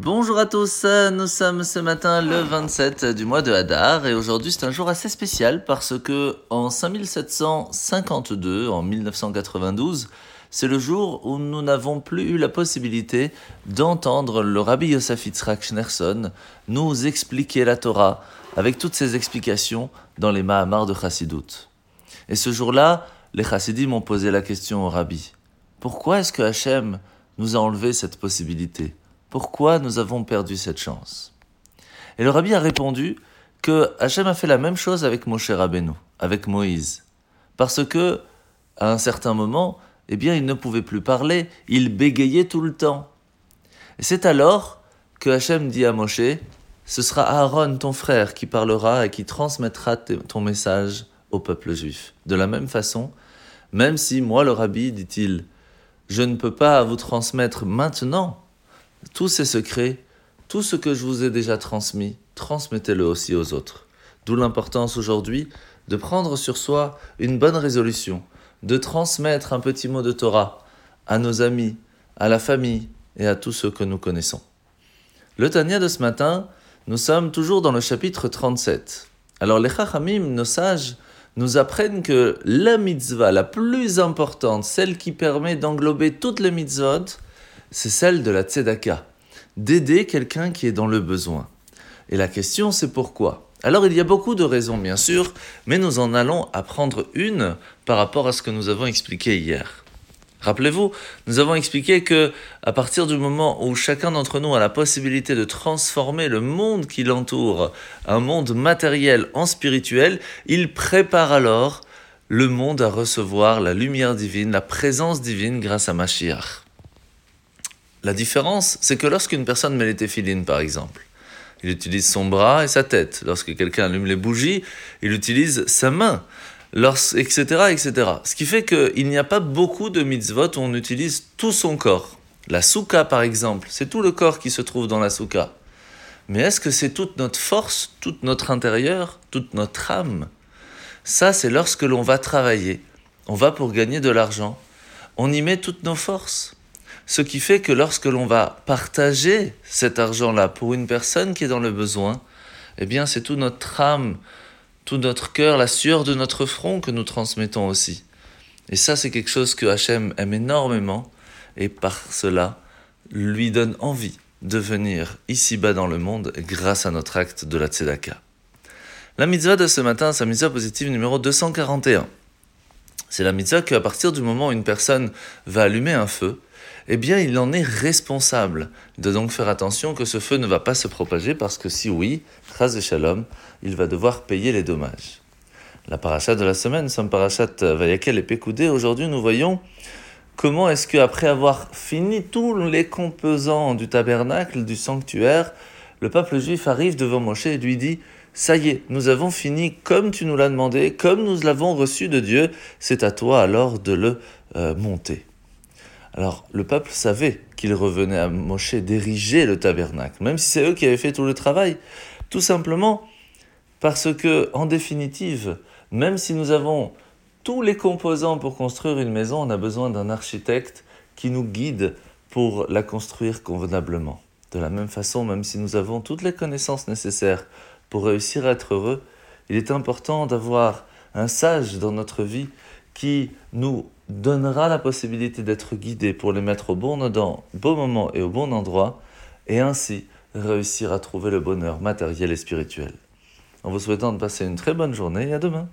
Bonjour à tous, nous sommes ce matin le 27 du mois de Hadar et aujourd'hui c'est un jour assez spécial parce que en 5752, en 1992, c'est le jour où nous n'avons plus eu la possibilité d'entendre le rabbi Yosef Yitzhak Schneerson nous expliquer la Torah avec toutes ses explications dans les Mahamars de Chassidut. Et ce jour-là, les Chassidim ont posé la question au rabbi. Pourquoi est-ce que Hachem nous a enlevé cette possibilité? Pourquoi nous avons perdu cette chance? Et le rabbi a répondu que Hachem a fait la même chose avec Moshe Rabbeinu, avec Moïse. Parce que, à un certain moment, eh bien, il ne pouvait plus parler, il bégayait tout le temps. Et c'est alors que Hachem dit à Moshe, ce sera Aaron, ton frère, qui parlera et qui transmettra ton message au peuple juif. De la même façon, même si moi, le rabbi, dit-il, je ne peux pas vous transmettre maintenant tous ces secrets, tout ce que je vous ai déjà transmis, transmettez-le aussi aux autres. D'où l'importance aujourd'hui de prendre sur soi une bonne résolution, de transmettre un petit mot de Torah à nos amis, à la famille et à tous ceux que nous connaissons. Le Tania de ce matin, nous sommes toujours dans le chapitre 37. Alors les Chachamim, nos sages, nous apprennent que la mitzvah la plus importante, celle qui permet d'englober toutes les mitzvot, c'est celle de la tzedaka, d'aider quelqu'un qui est dans le besoin. Et la question c'est pourquoi? Alors il y a beaucoup de raisons bien sûr, mais nous en allons apprendre une par rapport à ce que nous avons expliqué hier. Rappelez-vous, nous avons expliqué que à partir du moment où chacun d'entre nous a la possibilité de transformer le monde qui l'entoure, un monde matériel en spirituel, il prépare alors le monde à recevoir la lumière divine, la présence divine grâce à Mashiach. La différence, c'est que lorsqu'une personne met les téphilines, par exemple, il utilise son bras et sa tête. Lorsque quelqu'un allume les bougies, il utilise sa main etc., etc. Ce qui fait qu'il n'y a pas beaucoup de mitzvot où on utilise tout son corps. La souka, par exemple, c'est tout le corps qui se trouve dans la souka. Mais est-ce que c'est toute notre force, toute notre intérieur, toute notre âme? Ça, c'est lorsque l'on va travailler. On va pour gagner de l'argent. On y met toutes nos forces. Ce qui fait que lorsque l'on va partager cet argent-là pour une personne qui est dans le besoin, eh bien, c'est toute notre âme, tout notre cœur, la sueur de notre front que nous transmettons aussi. Et ça, c'est quelque chose que Hachem aime énormément et par cela lui donne envie de venir ici-bas dans le monde grâce à notre acte de la tzedaka. La mitzvah de ce matin, c'est la mitzvah positive numéro 241. C'est la mitzvah qu'à partir du moment où une personne va allumer un feu, eh bien, il en est responsable. Doit donc faire attention que ce feu ne va pas se propager parce que si oui, de il va devoir payer les dommages. La parachat de la semaine, c'est parachat Vayakel et Pekoudé. Aujourd'hui, nous voyons comment est-ce qu'après avoir fini tous les composants du tabernacle, du sanctuaire, le peuple juif arrive devant Moshe et lui dit Ça y est, nous avons fini comme tu nous l'as demandé, comme nous l'avons reçu de Dieu, c'est à toi alors de le euh, monter. Alors le peuple savait qu'il revenait à Moshe d'ériger le tabernacle, même si c'est eux qui avaient fait tout le travail. Tout simplement parce que, en définitive, même si nous avons tous les composants pour construire une maison, on a besoin d'un architecte qui nous guide pour la construire convenablement. De la même façon, même si nous avons toutes les connaissances nécessaires pour réussir à être heureux, il est important d'avoir un sage dans notre vie qui nous donnera la possibilité d'être guidé pour les mettre au bon, bon moment et au bon endroit, et ainsi réussir à trouver le bonheur matériel et spirituel. En vous souhaitant de passer une très bonne journée et à demain.